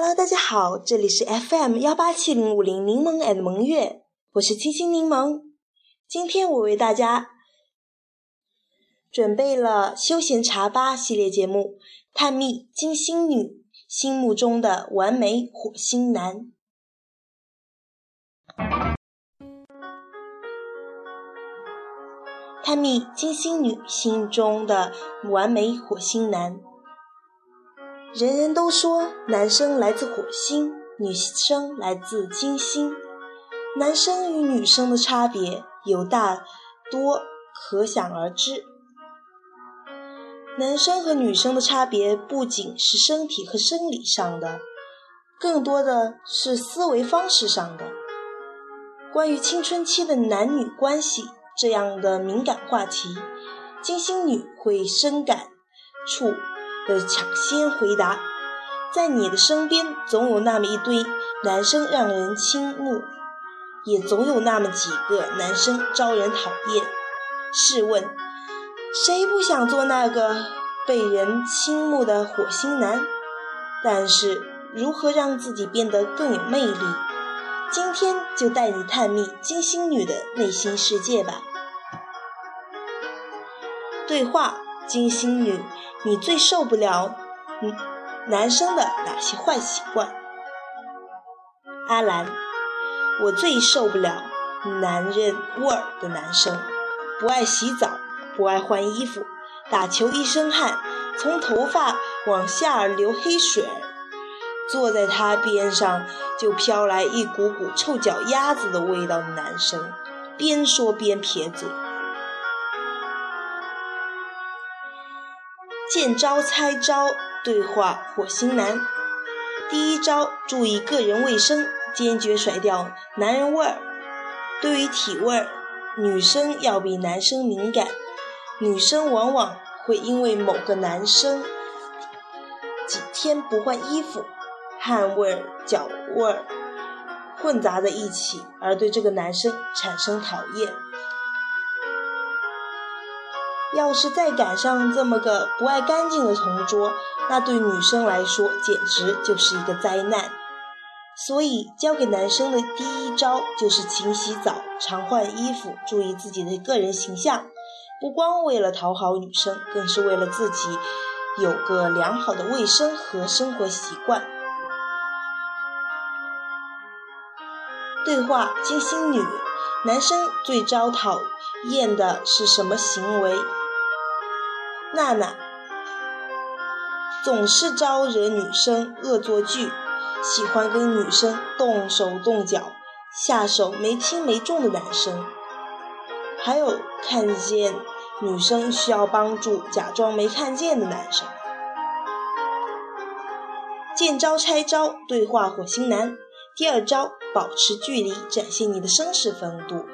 Hello，大家好，这里是 FM 幺八七零五零柠檬 and 萌月，我是清新柠檬。今天我为大家准备了休闲茶吧系列节目，探秘金星女心目中的完美火星男。探秘金星女心中的完美火星男。人人都说男生来自火星，女生来自金星。男生与女生的差别有大多可想而知。男生和女生的差别不仅是身体和生理上的，更多的是思维方式上的。关于青春期的男女关系这样的敏感话题，金星女会深感触。的抢先回答，在你的身边总有那么一堆男生让人倾慕，也总有那么几个男生招人讨厌。试问，谁不想做那个被人倾慕的火星男？但是，如何让自己变得更有魅力？今天就带你探秘金星女的内心世界吧。对话：金星女。你最受不了嗯男生的哪些坏习惯？阿兰，我最受不了男人味儿的男生，不爱洗澡，不爱换衣服，打球一身汗，从头发往下流黑水，坐在他边上就飘来一股股臭脚丫子的味道的男生，边说边撇嘴。见招拆招对话火星男，第一招注意个人卫生，坚决甩掉男人味儿。对于体味儿，女生要比男生敏感。女生往往会因为某个男生几天不换衣服，汗味儿、脚味儿混杂在一起，而对这个男生产生讨厌。要是再赶上这么个不爱干净的同桌，那对女生来说简直就是一个灾难。所以，教给男生的第一招就是勤洗澡、常换衣服，注意自己的个人形象。不光为了讨好女生，更是为了自己有个良好的卫生和生活习惯。对话：金星女，男生最招讨厌的是什么行为？娜娜总是招惹女生恶作剧，喜欢跟女生动手动脚，下手没轻没重的男生，还有看见女生需要帮助，假装没看见的男生。见招拆招，对话火星男。第二招，保持距离，展现你的绅士风度。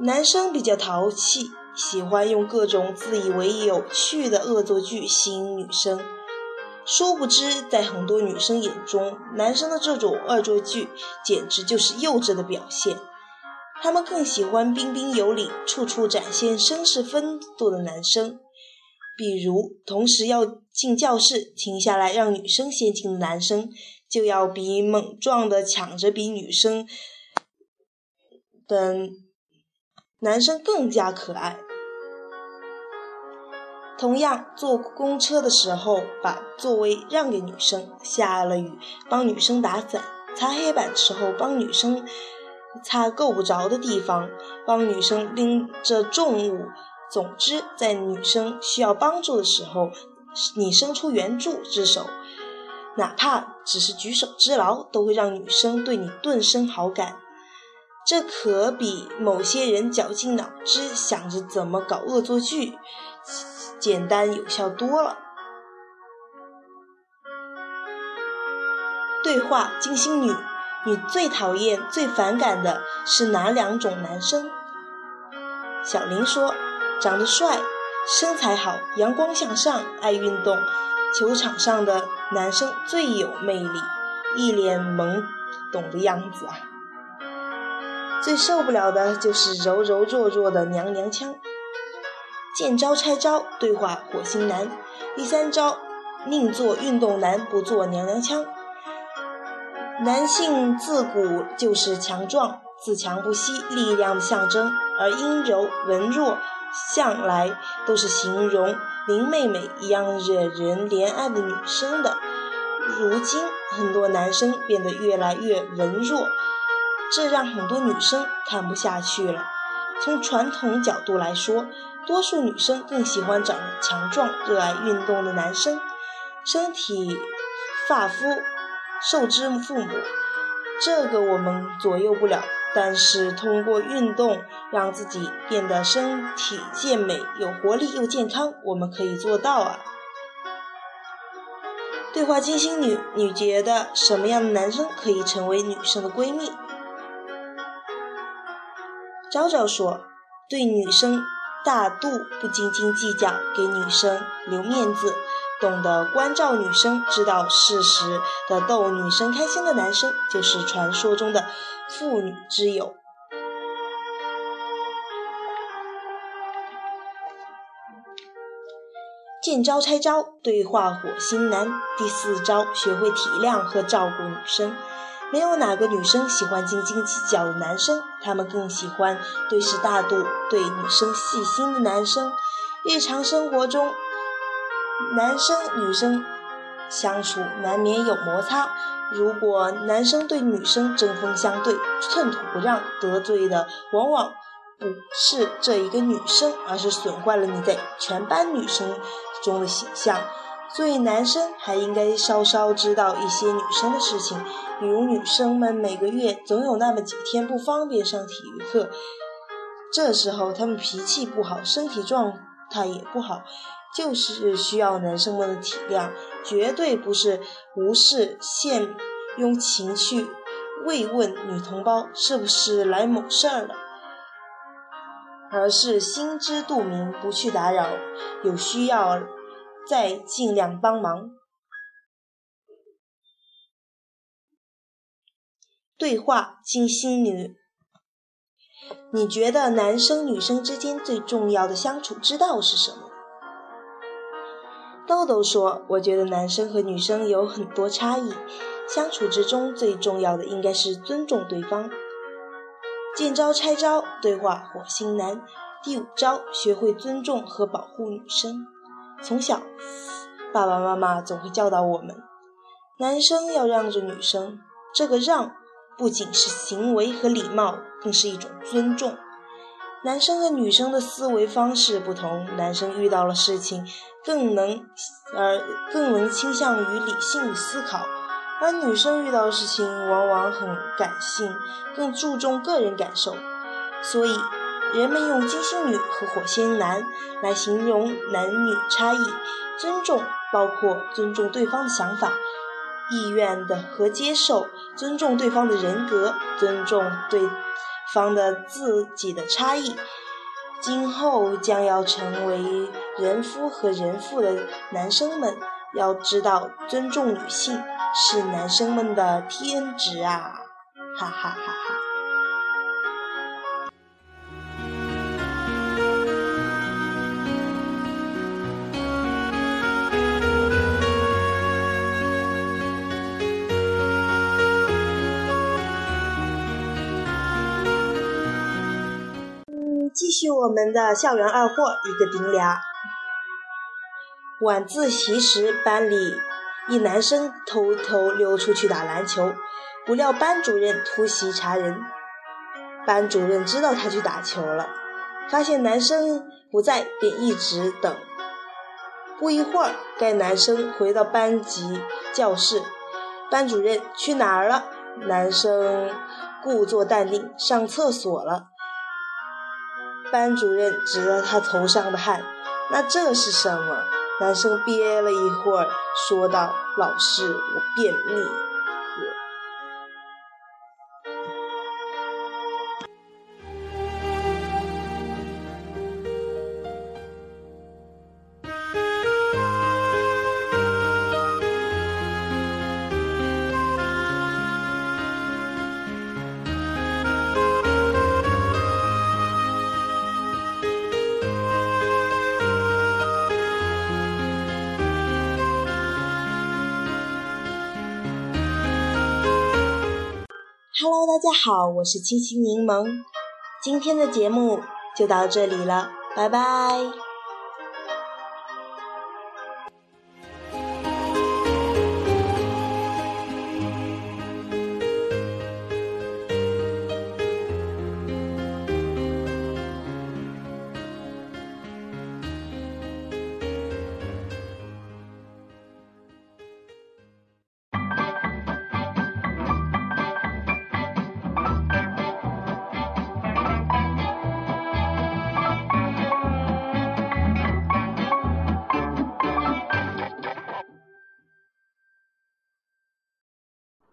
男生比较淘气。喜欢用各种自以为有趣的恶作剧吸引女生，殊不知在很多女生眼中，男生的这种恶作剧简直就是幼稚的表现。他们更喜欢彬彬有礼、处处展现绅士风度的男生，比如同时要进教室，停下来让女生先进的男生，就要比猛撞的抢着比女生的男生更加可爱。同样，坐公车的时候把座位让给女生，下了雨帮女生打伞，擦黑板的时候帮女生擦够不着的地方，帮女生拎着重物。总之，在女生需要帮助的时候，你伸出援助之手，哪怕只是举手之劳，都会让女生对你顿生好感。这可比某些人绞尽脑汁想着怎么搞恶作剧。简单有效多了。对话：金星女，你最讨厌、最反感的是哪两种男生？小林说：长得帅、身材好、阳光向上、爱运动，球场上的男生最有魅力，一脸懵懂的样子啊。最受不了的就是柔柔弱弱的娘娘腔。见招拆招，对话火星男。第三招，宁做运动男，不做娘娘腔。男性自古就是强壮、自强不息、力量的象征，而阴柔、文弱向来都是形容林妹妹一样惹人怜爱的女生的。如今，很多男生变得越来越文弱，这让很多女生看不下去了。从传统角度来说，多数女生更喜欢长得强壮、热爱运动的男生。身体发肤受之父母，这个我们左右不了。但是通过运动让自己变得身体健美、有活力又健康，我们可以做到啊！对话金星女，你觉得什么样的男生可以成为女生的闺蜜？昭昭说：“对女生大度，不斤斤计较，给女生留面子，懂得关照女生，知道适时的逗女生开心的男生，就是传说中的妇女之友。”见招拆招，对话火星男。第四招，学会体谅和照顾女生。没有哪个女生喜欢斤斤计较的男生，他们更喜欢对事大度、对女生细心的男生。日常生活中，男生女生相处难免有摩擦。如果男生对女生针锋相对、寸土不让，得罪的往往。不是这一个女生，而是损坏了你在全班女生中的形象。所以男生还应该稍稍知道一些女生的事情，比如女生们每个月总有那么几天不方便上体育课，这时候她们脾气不好，身体状态也不好，就是需要男生们的体谅，绝对不是无事现用情绪慰问女同胞是不是来某事儿了。而是心知肚明，不去打扰，有需要再尽量帮忙。对话金星女，你觉得男生女生之间最重要的相处之道是什么？豆豆说：“我觉得男生和女生有很多差异，相处之中最重要的应该是尊重对方。”见招拆招，对话火星男。第五招，学会尊重和保护女生。从小，爸爸妈妈总会教导我们，男生要让着女生。这个让，不仅是行为和礼貌，更是一种尊重。男生和女生的思维方式不同，男生遇到了事情，更能而更能倾向于理性的思考。而女生遇到事情往往很感性，更注重个人感受，所以人们用金星女和火星男来形容男女差异。尊重包括尊重对方的想法、意愿的和接受，尊重对方的人格，尊重对方的自己的差异。今后将要成为人夫和人妇的男生们，要知道尊重女性。是男生们的天职啊！哈哈哈哈。续我们的校园二货，一个顶俩。晚自习时，班里。一男生偷偷溜出去打篮球，不料班主任突袭查人。班主任知道他去打球了，发现男生不在，便一直等。不一会儿，该男生回到班级教室，班主任去哪儿了？男生故作淡定，上厕所了。班主任指着他头上的汗，那这是什么？男生憋了一会儿，说道：“老师，我便秘。” Hello，大家好，我是清新柠檬。今天的节目就到这里了，拜拜。